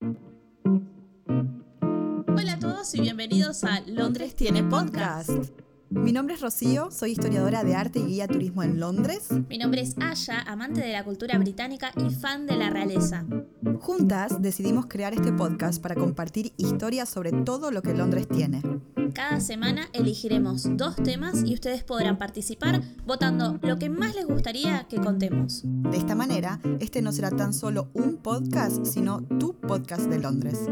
Hola a todos y bienvenidos a Londres tiene podcast. Mi nombre es Rocío, soy historiadora de arte y guía turismo en Londres. Mi nombre es Aya, amante de la cultura británica y fan de la realeza. Juntas decidimos crear este podcast para compartir historias sobre todo lo que Londres tiene. Cada semana elegiremos dos temas y ustedes podrán participar votando lo que más les gustaría que contemos. De esta manera, este no será tan solo un podcast, sino tu podcast de Londres.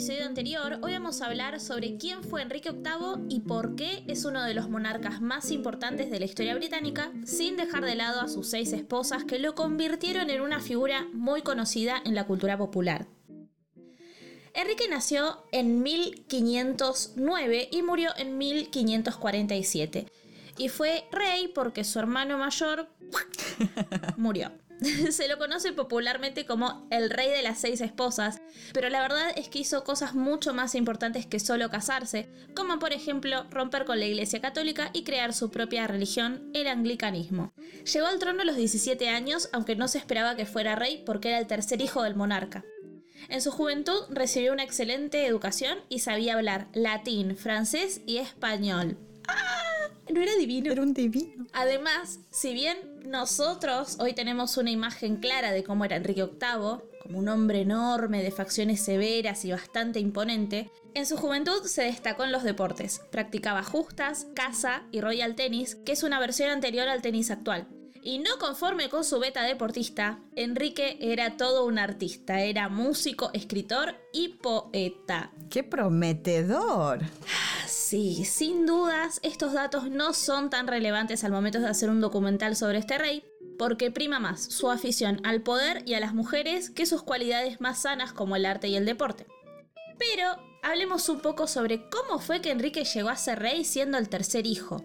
Episodio anterior, hoy vamos a hablar sobre quién fue Enrique VIII y por qué es uno de los monarcas más importantes de la historia británica, sin dejar de lado a sus seis esposas que lo convirtieron en una figura muy conocida en la cultura popular. Enrique nació en 1509 y murió en 1547. Y fue rey porque su hermano mayor murió. Se lo conoce popularmente como el rey de las seis esposas, pero la verdad es que hizo cosas mucho más importantes que solo casarse, como por ejemplo romper con la Iglesia Católica y crear su propia religión, el anglicanismo. Llegó al trono a los 17 años, aunque no se esperaba que fuera rey porque era el tercer hijo del monarca. En su juventud recibió una excelente educación y sabía hablar latín, francés y español. ¡Ah! No era divino. Era un divino. Además, si bien nosotros hoy tenemos una imagen clara de cómo era Enrique VIII, como un hombre enorme de facciones severas y bastante imponente, en su juventud se destacó en los deportes. Practicaba justas, caza y royal tenis, que es una versión anterior al tenis actual. Y no conforme con su beta deportista, Enrique era todo un artista, era músico, escritor y poeta. ¡Qué prometedor! Sí, sin dudas, estos datos no son tan relevantes al momento de hacer un documental sobre este rey, porque prima más su afición al poder y a las mujeres que sus cualidades más sanas como el arte y el deporte. Pero hablemos un poco sobre cómo fue que Enrique llegó a ser rey siendo el tercer hijo.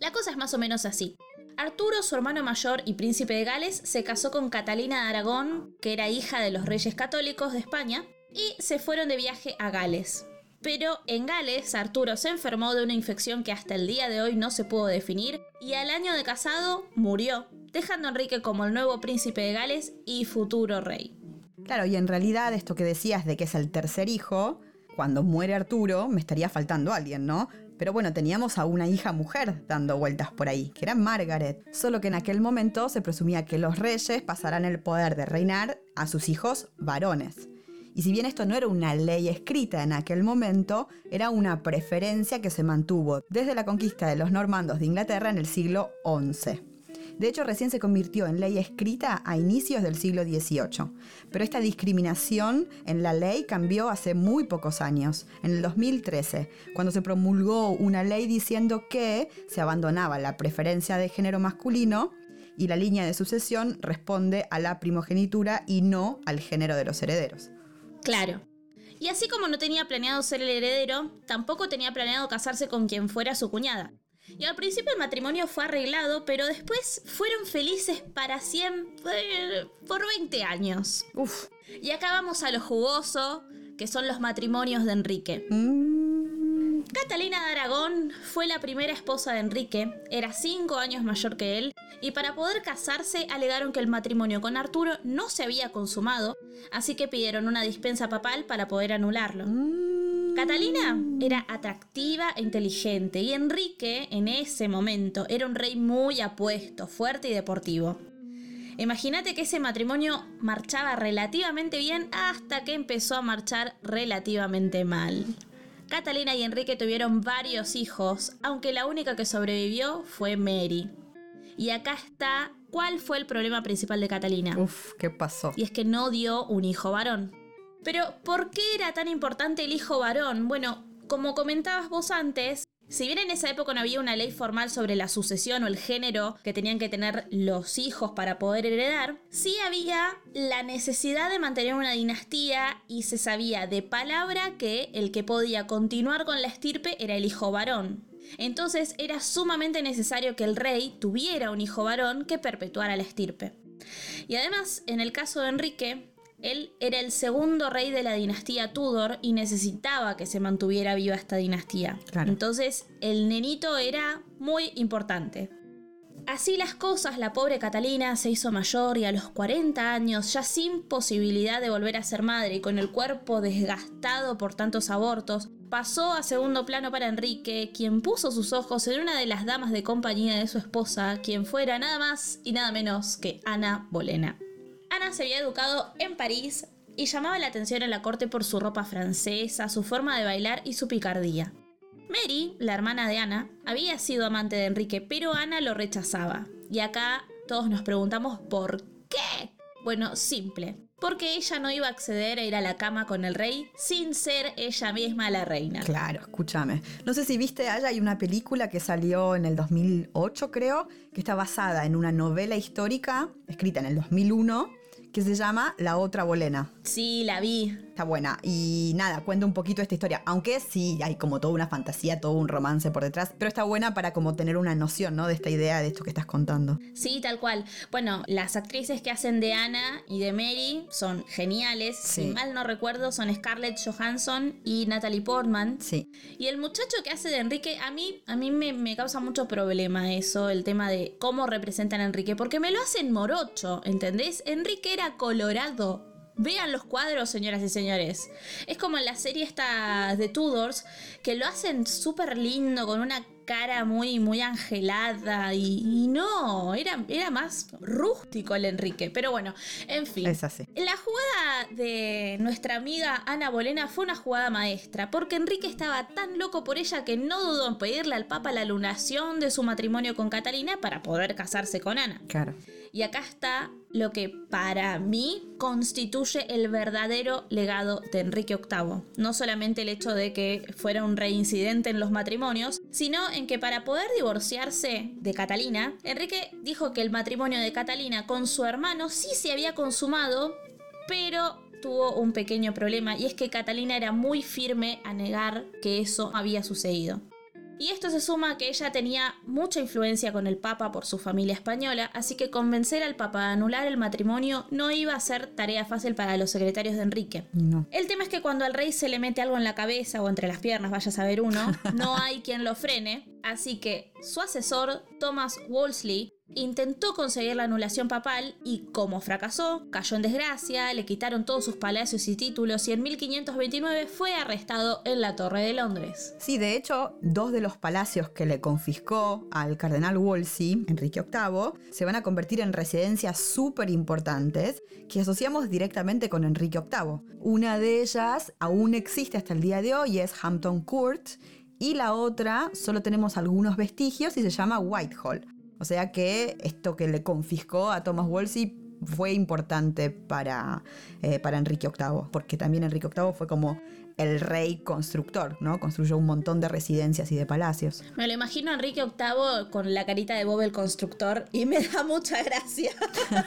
La cosa es más o menos así. Arturo, su hermano mayor y príncipe de Gales, se casó con Catalina de Aragón, que era hija de los reyes católicos de España, y se fueron de viaje a Gales. Pero en Gales, Arturo se enfermó de una infección que hasta el día de hoy no se pudo definir, y al año de casado murió, dejando a Enrique como el nuevo príncipe de Gales y futuro rey. Claro, y en realidad esto que decías de que es el tercer hijo, cuando muere Arturo me estaría faltando alguien, ¿no? Pero bueno, teníamos a una hija mujer dando vueltas por ahí, que era Margaret. Solo que en aquel momento se presumía que los reyes pasarán el poder de reinar a sus hijos varones. Y si bien esto no era una ley escrita en aquel momento, era una preferencia que se mantuvo desde la conquista de los normandos de Inglaterra en el siglo XI. De hecho, recién se convirtió en ley escrita a inicios del siglo XVIII. Pero esta discriminación en la ley cambió hace muy pocos años, en el 2013, cuando se promulgó una ley diciendo que se abandonaba la preferencia de género masculino y la línea de sucesión responde a la primogenitura y no al género de los herederos. Claro. Y así como no tenía planeado ser el heredero, tampoco tenía planeado casarse con quien fuera su cuñada. Y al principio el matrimonio fue arreglado, pero después fueron felices para siempre por 20 años. Uf. Y acá vamos a lo jugoso, que son los matrimonios de Enrique. Mm, Catalina de Aragón fue la primera esposa de Enrique, era 5 años mayor que él, y para poder casarse alegaron que el matrimonio con Arturo no se había consumado, así que pidieron una dispensa papal para poder anularlo. mm. Catalina era atractiva e inteligente y Enrique en ese momento era un rey muy apuesto, fuerte y deportivo. Imagínate que ese matrimonio marchaba relativamente bien hasta que empezó a marchar relativamente mal. Catalina y Enrique tuvieron varios hijos, aunque la única que sobrevivió fue Mary. Y acá está cuál fue el problema principal de Catalina. Uf, ¿qué pasó? Y es que no dio un hijo varón. Pero, ¿por qué era tan importante el hijo varón? Bueno, como comentabas vos antes, si bien en esa época no había una ley formal sobre la sucesión o el género que tenían que tener los hijos para poder heredar, sí había la necesidad de mantener una dinastía y se sabía de palabra que el que podía continuar con la estirpe era el hijo varón. Entonces era sumamente necesario que el rey tuviera un hijo varón que perpetuara la estirpe. Y además, en el caso de Enrique, Él era el segundo rey de la dinastía Tudor y necesitaba que se mantuviera viva esta dinastía. Entonces el nenito era muy importante. Así las cosas, la pobre Catalina se hizo mayor y a los 40 años, ya sin posibilidad de volver a ser madre y con el cuerpo desgastado por tantos abortos, pasó a segundo plano para Enrique, quien puso sus ojos en una de las damas de compañía de su esposa, quien fuera nada más y nada menos que Ana Bolena. Ana se había educado en París y llamaba la atención en la corte por su ropa francesa, su forma de bailar y su picardía. Mary, la hermana de Ana, había sido amante de Enrique, pero Ana lo rechazaba. Y acá todos nos preguntamos por qué. Bueno, simple. Porque ella no iba a acceder a ir a la cama con el rey sin ser ella misma la reina. Claro, escúchame. No sé si viste, allá hay una película que salió en el 2008, creo, que está basada en una novela histórica escrita en el 2001 que se llama La otra bolena. Sí, la vi. Está buena. Y nada, cuenta un poquito esta historia. Aunque sí hay como toda una fantasía, todo un romance por detrás. Pero está buena para como tener una noción, ¿no? De esta idea, de esto que estás contando. Sí, tal cual. Bueno, las actrices que hacen de Ana y de Mary son geniales. Si mal no recuerdo, son Scarlett Johansson y Natalie Portman. Sí. Y el muchacho que hace de Enrique, a mí, a mí me, me causa mucho problema eso, el tema de cómo representan a Enrique. Porque me lo hacen morocho, ¿entendés? Enrique era colorado. Vean los cuadros, señoras y señores. Es como en la serie esta de Tudors, que lo hacen súper lindo, con una cara muy, muy angelada y, no, era, era más rústico el Enrique. Pero bueno, en fin. Es así. La jugada de nuestra amiga Ana Bolena fue una jugada maestra, porque Enrique estaba tan loco por ella que no dudó en pedirle al Papa la lunación de su matrimonio con Catalina para poder casarse con Ana. Claro. Y acá está lo que para mí constituye el verdadero legado de Enrique VIII. No solamente el hecho de que fuera un reincidente en los matrimonios, sino en que para poder divorciarse de Catalina, Enrique dijo que el matrimonio de Catalina con su hermano sí se había consumado, pero tuvo un pequeño problema y es que Catalina era muy firme a negar que eso había sucedido. Y esto se suma a que ella tenía mucha influencia con el Papa por su familia española, así que convencer al Papa a anular el matrimonio no iba a ser tarea fácil para los secretarios de Enrique. El tema es que cuando al rey se le mete algo en la cabeza o entre las piernas, vaya a saber uno, no hay quien lo frene, así que su asesor, Thomas Wolsey, Intentó conseguir la anulación papal y, como fracasó, cayó en desgracia, le quitaron todos sus palacios y títulos y en 1529 fue arrestado en la Torre de Londres. Sí, de hecho, dos de los palacios que le confiscó al cardenal Wolsey, Enrique VIII, se van a convertir en residencias súper importantes que asociamos directamente con Enrique VIII. Una de ellas aún existe hasta el día de hoy, es Hampton Court, y la otra solo tenemos algunos vestigios y se llama Whitehall. O sea que esto que le confiscó a Thomas Wolsey fue importante para, eh, para Enrique VIII, porque también Enrique VIII fue como el rey constructor, ¿no? Construyó un montón de residencias y de palacios. Me lo imagino a Enrique VIII con la carita de Bob el constructor y me da mucha gracia.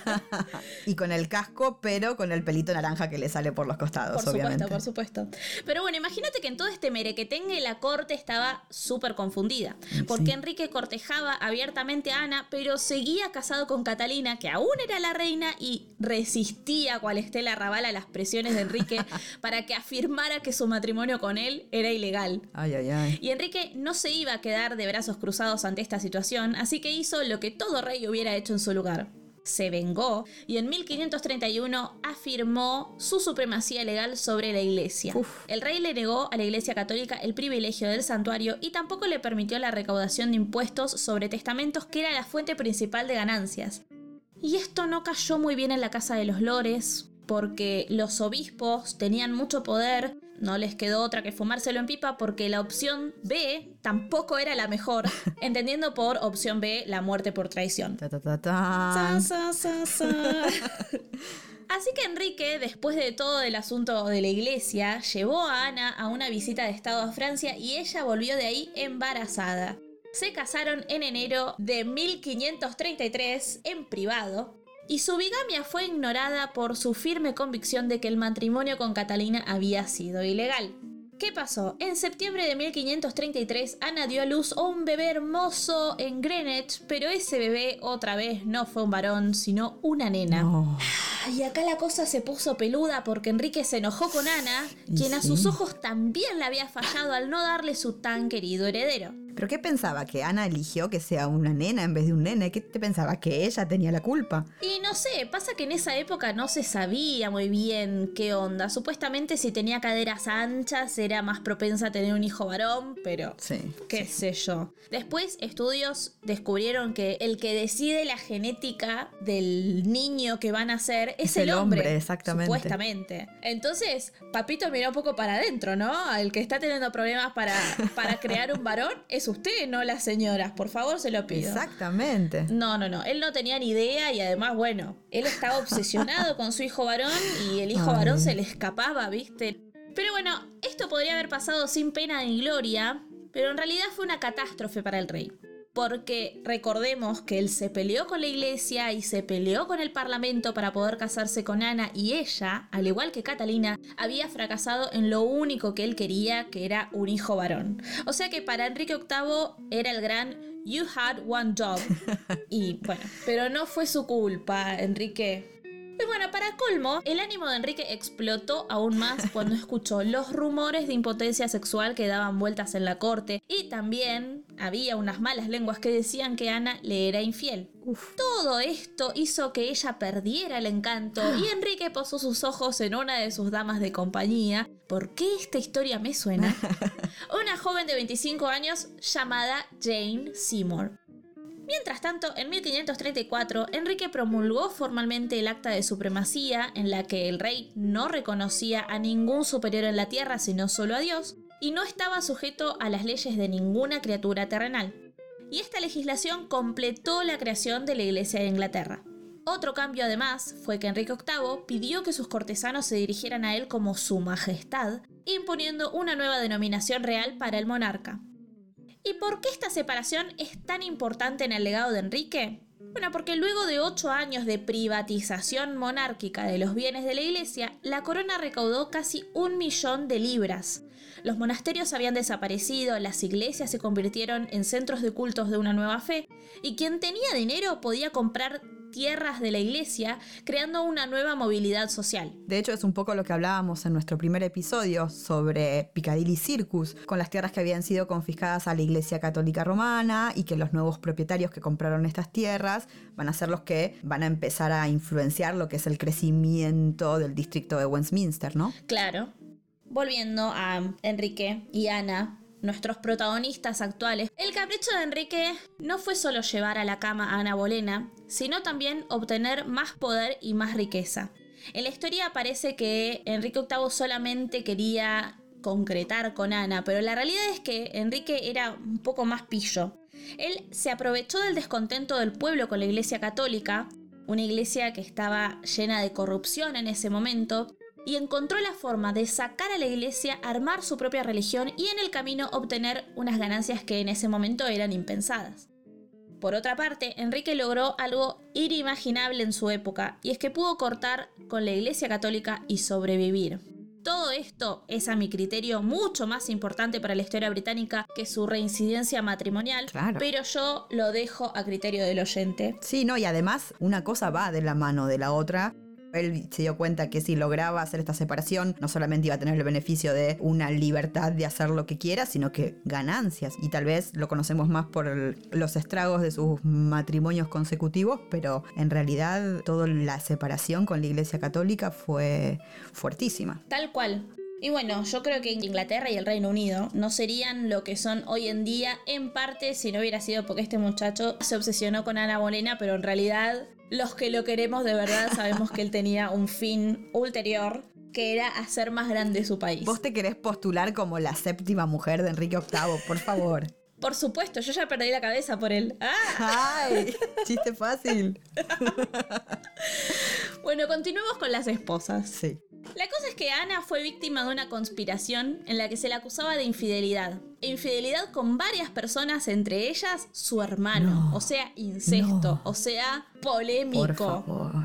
y con el casco, pero con el pelito naranja que le sale por los costados, por supuesto, por supuesto. Pero bueno, imagínate que en todo este merequetengue la corte estaba súper confundida, porque Enrique cortejaba abiertamente a Ana, pero seguía casado con Catalina, que aún era la reina y resistía cual Estela Raval a las presiones de Enrique para que afirmara que su su matrimonio con él era ilegal. Ay, ay, ay. Y Enrique no se iba a quedar de brazos cruzados ante esta situación, así que hizo lo que todo rey hubiera hecho en su lugar. Se vengó y en 1531 afirmó su supremacía legal sobre la iglesia. El rey le negó a la iglesia católica el privilegio del santuario y tampoco le permitió la recaudación de impuestos sobre testamentos que era la fuente principal de ganancias. Y esto no cayó muy bien en la casa de los lores, porque los obispos tenían mucho poder no les quedó otra que fumárselo en pipa porque la opción B tampoco era la mejor, entendiendo por opción B la muerte por traición. Así que Enrique, después de todo el asunto de la iglesia, llevó a Ana a una visita de Estado a Francia y ella volvió de ahí embarazada. Se casaron en enero de 1533 en privado y su bigamia fue ignorada por su firme convicción de que el matrimonio con Catalina había sido ilegal. ¿Qué pasó? En septiembre de 1533, Ana dio a luz a un bebé hermoso en Greenwich, pero ese bebé otra vez no fue un varón, sino una nena. Y acá la cosa se puso peluda porque Enrique se enojó con Ana, quien a sus ojos también le había fallado al no darle su tan querido heredero. ¿Pero qué pensaba? ¿Que Ana eligió que sea una nena en vez de un nene? ¿Qué te pensaba? ¿Que ella tenía la culpa? Y no sé, pasa que en esa época no se sabía muy bien qué onda. Supuestamente si tenía caderas anchas era más propensa a tener un hijo varón, pero Sí. qué sé yo. Después estudios descubrieron que el que decide la genética del niño que van a ser es, Es el el hombre. hombre, exactamente. Supuestamente. Entonces, papito miró un poco para adentro, ¿no? El que está teniendo problemas para, para crear un varón es usted, no las señoras. Por favor, se lo pido. Exactamente. No, no, no. Él no tenía ni idea y además, bueno, él estaba obsesionado con su hijo varón y el hijo Ay. varón se le escapaba, ¿viste? Pero bueno, esto podría haber pasado sin pena ni gloria, pero en realidad fue una catástrofe para el rey. Porque recordemos que él se peleó con la iglesia y se peleó con el parlamento para poder casarse con Ana y ella, al igual que Catalina, había fracasado en lo único que él quería, que era un hijo varón. O sea que para Enrique VIII era el gran You had one job. Y bueno, pero no fue su culpa, Enrique. Y bueno, para colmo, el ánimo de Enrique explotó aún más cuando escuchó los rumores de impotencia sexual que daban vueltas en la corte y también había unas malas lenguas que decían que Ana le era infiel. Todo esto hizo que ella perdiera el encanto y Enrique posó sus ojos en una de sus damas de compañía. ¿Por qué esta historia me suena? Una joven de 25 años llamada Jane Seymour. Mientras tanto, en 1534, Enrique promulgó formalmente el acta de supremacía, en la que el rey no reconocía a ningún superior en la tierra sino solo a Dios, y no estaba sujeto a las leyes de ninguna criatura terrenal. Y esta legislación completó la creación de la Iglesia de Inglaterra. Otro cambio además fue que Enrique VIII pidió que sus cortesanos se dirigieran a él como su majestad, imponiendo una nueva denominación real para el monarca. ¿Y por qué esta separación es tan importante en el legado de Enrique? Bueno, porque luego de ocho años de privatización monárquica de los bienes de la iglesia, la corona recaudó casi un millón de libras. Los monasterios habían desaparecido, las iglesias se convirtieron en centros de cultos de una nueva fe, y quien tenía dinero podía comprar tierras de la iglesia, creando una nueva movilidad social. De hecho, es un poco lo que hablábamos en nuestro primer episodio sobre Piccadilly Circus, con las tierras que habían sido confiscadas a la Iglesia Católica Romana y que los nuevos propietarios que compraron estas tierras van a ser los que van a empezar a influenciar lo que es el crecimiento del distrito de Westminster, ¿no? Claro. Volviendo a Enrique y Ana, nuestros protagonistas actuales, el capricho de Enrique no fue solo llevar a la cama a Ana Bolena, sino también obtener más poder y más riqueza. En la historia parece que Enrique VIII solamente quería concretar con Ana, pero la realidad es que Enrique era un poco más pillo. Él se aprovechó del descontento del pueblo con la Iglesia Católica, una iglesia que estaba llena de corrupción en ese momento, y encontró la forma de sacar a la iglesia, armar su propia religión y en el camino obtener unas ganancias que en ese momento eran impensadas. Por otra parte, Enrique logró algo inimaginable en su época, y es que pudo cortar con la Iglesia Católica y sobrevivir. Todo esto es a mi criterio mucho más importante para la historia británica que su reincidencia matrimonial, Claro. pero yo lo dejo a criterio del oyente. Sí, no, y además una cosa va de la mano de la otra. Él se dio cuenta que si lograba hacer esta separación, no solamente iba a tener el beneficio de una libertad de hacer lo que quiera, sino que ganancias. Y tal vez lo conocemos más por los estragos de sus matrimonios consecutivos, pero en realidad toda la separación con la Iglesia Católica fue fuertísima. Tal cual. Y bueno, yo creo que Inglaterra y el Reino Unido no serían lo que son hoy en día, en parte si no hubiera sido porque este muchacho se obsesionó con Ana Bolena, pero en realidad los que lo queremos de verdad sabemos que él tenía un fin ulterior, que era hacer más grande su país. Vos te querés postular como la séptima mujer de Enrique VIII, por favor. Por supuesto, yo ya perdí la cabeza por él. ¡Ah! ¡Ay! Chiste fácil. Bueno, continuemos con las esposas. Sí. La cosa es que Ana fue víctima de una conspiración en la que se la acusaba de infidelidad. Infidelidad con varias personas, entre ellas su hermano. No, o sea, incesto. no. O sea, Por polémico. favor.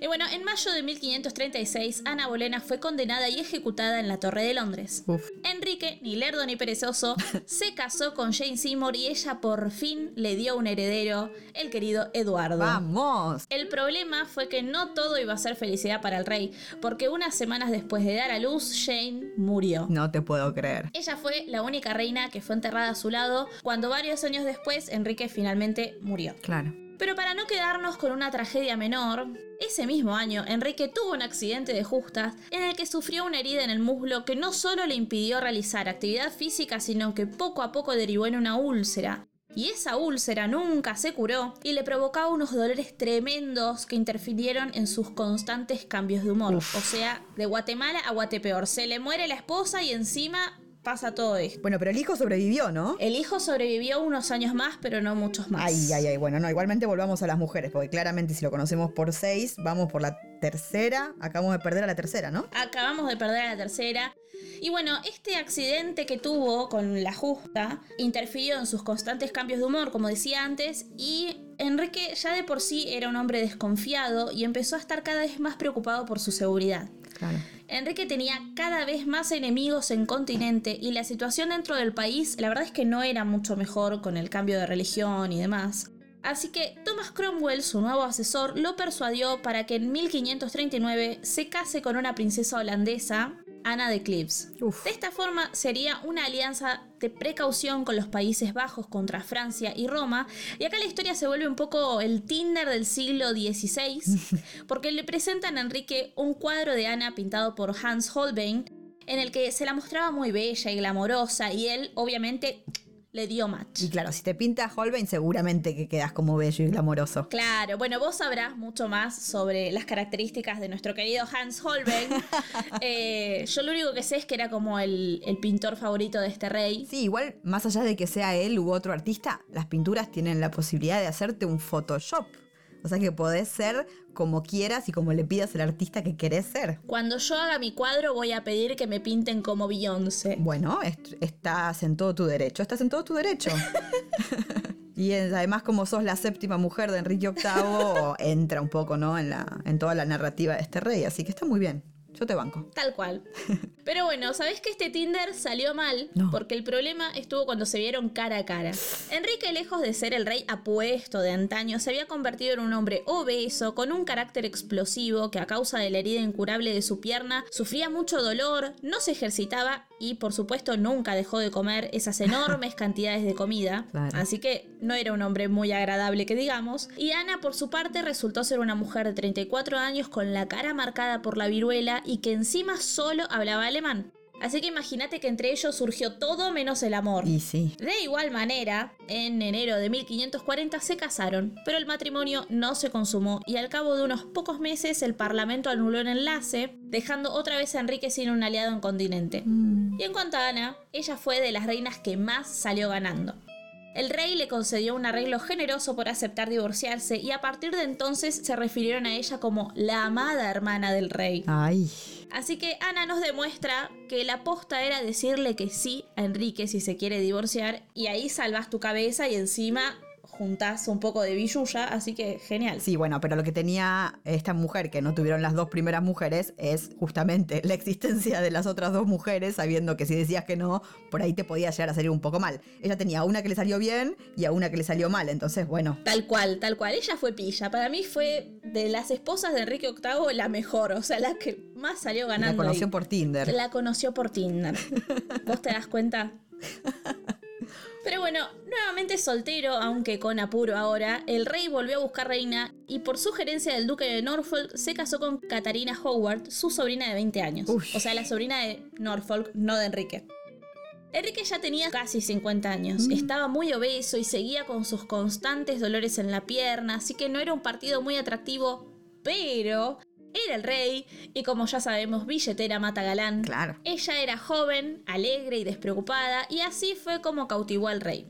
Y bueno, en mayo de 1536, Ana Bolena fue condenada y ejecutada en la Torre de Londres. Uf. Enrique, ni lerdo ni perezoso, se casó con Jane Seymour y ella por fin le dio un heredero, el querido Eduardo. ¡Vamos! El problema fue que no todo iba a ser felicidad para el rey, porque unas semanas después de dar a luz, Jane murió. No te puedo creer. Ella fue la única reina que fue enterrada a su lado, cuando varios años después Enrique finalmente murió. Claro. Pero para no quedarnos con una tragedia menor, ese mismo año Enrique tuvo un accidente de justas en el que sufrió una herida en el muslo que no solo le impidió realizar actividad física, sino que poco a poco derivó en una úlcera. Y esa úlcera nunca se curó y le provocaba unos dolores tremendos que interfirieron en sus constantes cambios de humor. Uf. O sea, de Guatemala a Guatepeor. Se le muere la esposa y encima pasa todo esto. Bueno, pero el hijo sobrevivió, ¿no? El hijo sobrevivió unos años más, pero no muchos más. Ay, ay, ay. Bueno, no, igualmente volvamos a las mujeres, porque claramente si lo conocemos por seis, vamos por la tercera. Acabamos de perder a la tercera, ¿no? Acabamos de perder a la tercera. Y bueno, este accidente que tuvo con la justa interfirió en sus constantes cambios de humor, como decía antes, y Enrique ya de por sí era un hombre desconfiado y empezó a estar cada vez más preocupado por su seguridad. Enrique tenía cada vez más enemigos en continente y la situación dentro del país la verdad es que no era mucho mejor con el cambio de religión y demás. Así que Thomas Cromwell, su nuevo asesor, lo persuadió para que en 1539 se case con una princesa holandesa, Ana de. Uf. De esta forma sería una alianza de precaución con los Países Bajos contra Francia y Roma. Y acá la historia se vuelve un poco el Tinder del siglo XVI, porque le presentan a Enrique un cuadro de Ana pintado por Hans Holbein, en el que se la mostraba muy bella y glamorosa, y él obviamente le dio match. Y claro, si te pinta Holbein, seguramente que quedas como bello y glamoroso. Claro, bueno, vos sabrás mucho más sobre las características de nuestro querido Hans Holbein. Eh, yo lo único que sé es que era como el, el pintor favorito de este rey. Sí, igual, más allá de que sea él u otro artista, las pinturas tienen la posibilidad de hacerte un Photoshop. O sea que podés ser como quieras y como le pidas al artista que querés ser. Cuando yo haga mi cuadro voy a pedir que me pinten como Beyoncé. Bueno, est- estás en todo tu derecho. Estás en todo tu derecho. y además, como sos la séptima mujer de Enrique VIII, entra un poco, ¿no? En, la, en toda la narrativa de este rey. Así que está muy bien. Yo te banco. Tal cual. Pero bueno, ¿sabés que este Tinder salió mal? No. Porque el problema estuvo cuando se vieron cara a cara. Enrique, lejos de ser el rey apuesto de antaño, se había convertido en un hombre obeso, con un carácter explosivo que a causa de la herida incurable de su pierna sufría mucho dolor, no se ejercitaba y por supuesto nunca dejó de comer esas enormes cantidades de comida. Claro. Así que no era un hombre muy agradable que digamos. Y Ana por su parte resultó ser una mujer de 34 años con la cara marcada por la viruela y que encima solo hablaba alemán. Así que imagínate que entre ellos surgió todo menos el amor. Y sí. De igual manera, en enero de 1540 se casaron, pero el matrimonio no se consumó y al cabo de unos pocos meses el Parlamento anuló el enlace, dejando otra vez a Enrique sin un aliado en continente. Mm. Y en cuanto a Ana, ella fue de las reinas que más salió ganando. El rey le concedió un arreglo generoso por aceptar divorciarse y a partir de entonces se refirieron a ella como la amada hermana del rey. Ay. Así que Ana nos demuestra que la posta era decirle que sí a Enrique si se quiere divorciar y ahí salvas tu cabeza y encima juntás un poco de billulla, así que genial. Sí, bueno, pero lo que tenía esta mujer, que no tuvieron las dos primeras mujeres, es justamente la existencia de las otras dos mujeres, sabiendo que si decías que no, por ahí te podía llegar a salir un poco mal. Ella tenía a una que le salió bien y a una que le salió mal, entonces, bueno. Tal cual, tal cual. Ella fue pilla. Para mí fue de las esposas de Enrique VIII la mejor, o sea, la que más salió La ganando. conoció ahí. por Tinder. La conoció por Tinder. ¿Vos te das cuenta? Pero bueno, nuevamente soltero, aunque con apuro ahora, el rey volvió a buscar reina y por sugerencia del duque de Norfolk se casó con Catarina Howard, su sobrina de 20 años. O sea, la sobrina de Norfolk, no de Enrique. Enrique ya tenía casi 50 años, Mm. estaba muy obeso y seguía con sus constantes dolores en la pierna, así que no era un partido muy atractivo, pero era el rey y como ya sabemos, billetera mata galán. Claro. Ella era joven, alegre y despreocupada, y así fue como cautivó al rey.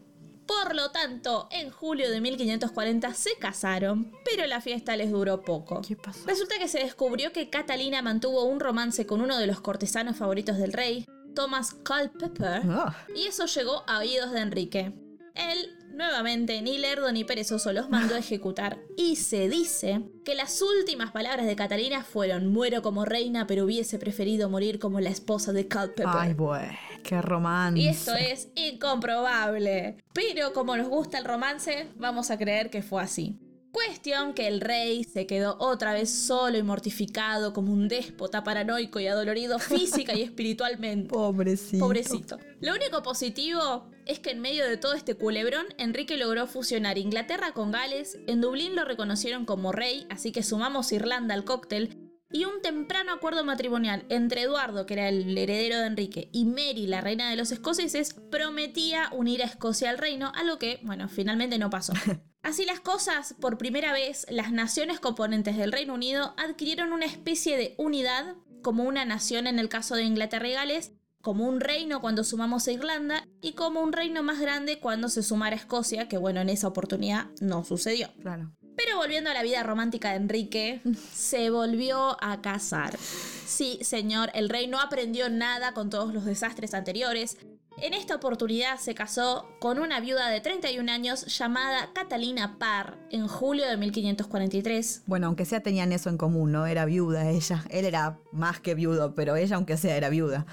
Por lo tanto, en julio de 1540 se casaron, pero la fiesta les duró poco. ¿Qué pasó? Resulta que se descubrió que Catalina mantuvo un romance con uno de los cortesanos favoritos del rey, Thomas Culpeper, Ah, y eso llegó a oídos de Enrique. Él Nuevamente, ni lerdo ni perezoso los mandó a ejecutar y se dice que las últimas palabras de Catalina fueron muero como reina pero hubiese preferido morir como la esposa de Culpeper. Ay, güey, qué romance. Y esto es incomprobable. Pero como nos gusta el romance, vamos a creer que fue así. Cuestión que el rey se quedó otra vez solo y mortificado como un déspota paranoico y adolorido física y espiritualmente. Pobrecito. Pobrecito. Lo único positivo es que en medio de todo este culebrón, Enrique logró fusionar Inglaterra con Gales, en Dublín lo reconocieron como rey, así que sumamos Irlanda al cóctel, y un temprano acuerdo matrimonial entre Eduardo, que era el heredero de Enrique, y Mary, la reina de los escoceses, prometía unir a Escocia al reino, algo que, bueno, finalmente no pasó. Así las cosas, por primera vez, las naciones componentes del Reino Unido adquirieron una especie de unidad, como una nación en el caso de Inglaterra y Gales, como un reino cuando sumamos a Irlanda y como un reino más grande cuando se sumara a Escocia, que bueno, en esa oportunidad no sucedió. Claro. Pero volviendo a la vida romántica de Enrique, se volvió a casar. Sí, señor, el rey no aprendió nada con todos los desastres anteriores. En esta oportunidad se casó con una viuda de 31 años llamada Catalina Parr en julio de 1543. Bueno, aunque sea tenían eso en común, ¿no? Era viuda ella. Él era más que viudo, pero ella, aunque sea, era viuda.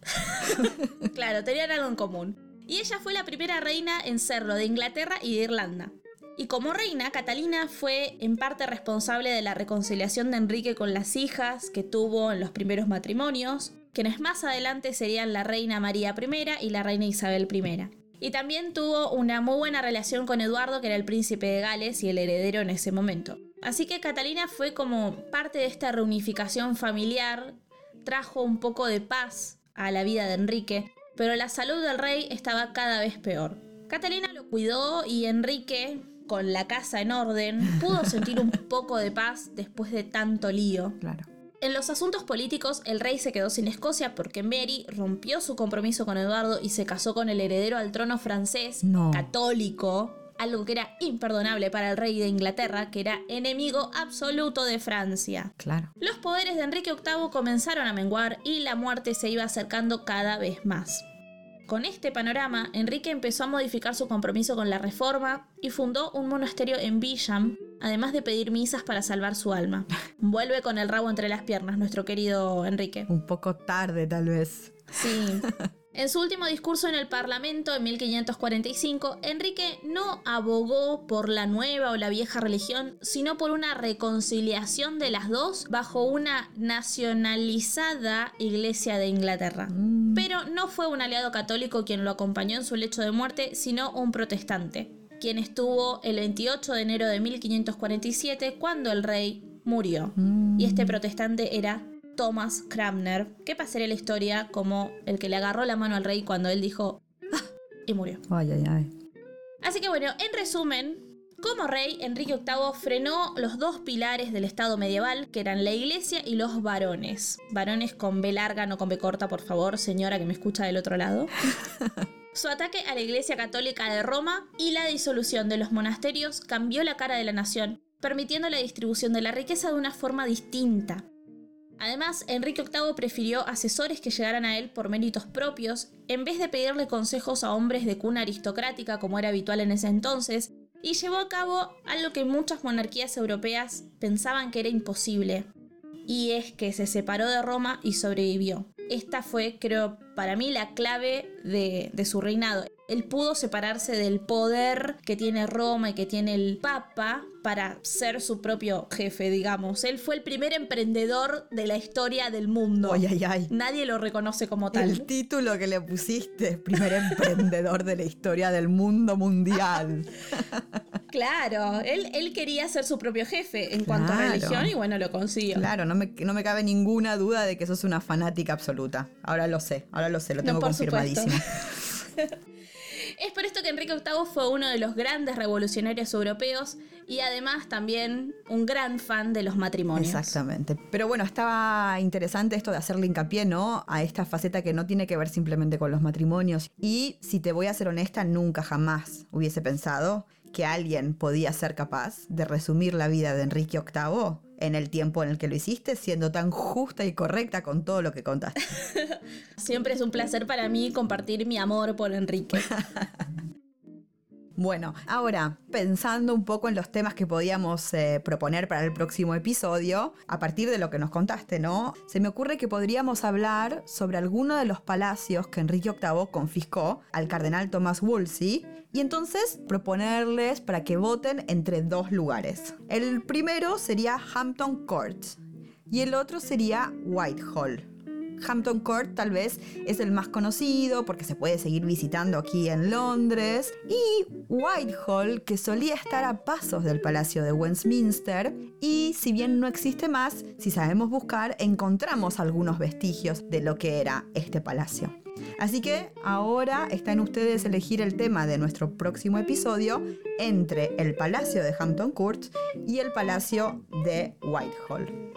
claro, tenían algo en común. Y ella fue la primera reina en serlo de Inglaterra y de Irlanda. Y como reina, Catalina fue en parte responsable de la reconciliación de Enrique con las hijas que tuvo en los primeros matrimonios, quienes más adelante serían la reina María I y la reina Isabel I. Y también tuvo una muy buena relación con Eduardo, que era el príncipe de Gales y el heredero en ese momento. Así que Catalina fue como parte de esta reunificación familiar, trajo un poco de paz a la vida de Enrique, pero la salud del rey estaba cada vez peor. Catalina lo cuidó y Enrique, con la casa en orden, pudo sentir un poco de paz después de tanto lío. Claro. En los asuntos políticos, el rey se quedó sin Escocia porque Mary rompió su compromiso con Eduardo y se casó con el heredero al trono francés, No. católico, algo que era imperdonable para el rey de Inglaterra, que era enemigo absoluto de Francia. Claro. Los poderes de Enrique VIII comenzaron a menguar y la muerte se iba acercando cada vez más. Con este panorama, Enrique empezó a modificar su compromiso con la reforma y fundó un monasterio en Bisham, además de pedir misas para salvar su alma. Vuelve con el rabo entre las piernas nuestro querido Enrique. Un poco tarde, tal vez. Sí. En su último discurso en el Parlamento en 1545, Enrique no abogó por la nueva o la vieja religión, sino por una reconciliación de las dos bajo una nacionalizada Iglesia de Inglaterra. Mm. Pero no fue un aliado católico quien lo acompañó en su lecho de muerte, sino un protestante, quien estuvo el 28 de enero de 1547 cuando el rey murió. Mm. Y este protestante era Thomas Cranmer, que pasaría la historia como el que le agarró la mano al rey cuando él dijo "Ah", y murió. Ay, ay, ay. Así que bueno, en resumen, como rey, Enrique VIII frenó los dos pilares del Estado medieval, que eran la iglesia y los varones. Varones con B larga, no con B corta, por favor, señora que me escucha del otro lado. Su ataque a la Iglesia Católica de Roma y la disolución de los monasterios cambió la cara de la nación, permitiendo la distribución de la riqueza de una forma distinta. Además, Enrique VIII prefirió asesores que llegaran a él por méritos propios, en vez de pedirle consejos a hombres de cuna aristocrática como era habitual en ese entonces, y llevó a cabo algo que muchas monarquías europeas pensaban que era imposible, y es que se separó de Roma y sobrevivió. Esta fue, creo, para mí la clave de, de su reinado. Él pudo separarse del poder que tiene Roma y que tiene el Papa para ser su propio jefe, digamos. Él fue el primer emprendedor de la historia del mundo. Ay, ay, ay. Nadie lo reconoce como tal. El título que le pusiste, primer emprendedor de la historia del mundo mundial. Claro, él, él quería ser su propio jefe en cuanto a religión y bueno, lo consiguió. Claro, no me, no me cabe ninguna duda de que sos una fanática absoluta. Ahora lo sé, ahora lo sé, lo tengo confirmadísimo. Es por esto que Enrique VIII fue uno de los grandes revolucionarios europeos y además también un gran fan de los matrimonios. Exactamente. Pero bueno, estaba interesante esto de hacerle hincapié, ¿no? A esta faceta que no tiene que ver simplemente con los matrimonios. Y si te voy a ser honesta, nunca jamás hubiese pensado que alguien podía ser capaz de resumir la vida de Enrique VIII en el tiempo en el que lo hiciste, siendo tan justa y correcta con todo lo que contaste. Siempre es un placer para mí compartir mi amor por Enrique. Bueno, ahora, pensando un poco en los temas que podíamos eh, proponer para el próximo episodio, a partir de lo que nos contaste, ¿no? Se me ocurre que podríamos hablar sobre alguno de los palacios que Enrique VIII confiscó al cardenal Thomas Wolsey y entonces proponerles para que voten entre dos lugares. El primero sería Hampton Court y el otro sería Whitehall. Hampton Court tal vez es el más conocido porque se puede seguir visitando aquí en Londres. Y Whitehall, que solía estar a pasos del Palacio de Westminster. Y si bien no existe más, si sabemos buscar, encontramos algunos vestigios de lo que era este palacio. Así que ahora está en ustedes elegir el tema de nuestro próximo episodio entre el Palacio de Hampton Court y el Palacio de Whitehall.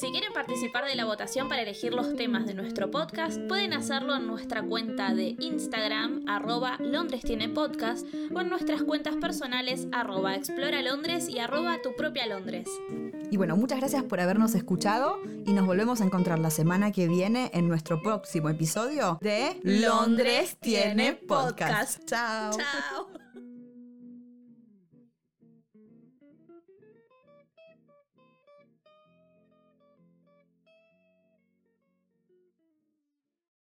Si quieren participar de la votación para elegir los temas de nuestro podcast, pueden hacerlo en nuestra cuenta de Instagram, arroba Londres tiene podcast, o en nuestras cuentas personales, arroba Explora Londres y arroba Tu propia Londres. Y bueno, muchas gracias por habernos escuchado y nos volvemos a encontrar la semana que viene en nuestro próximo episodio de Londres tiene podcast. Chao. Chao.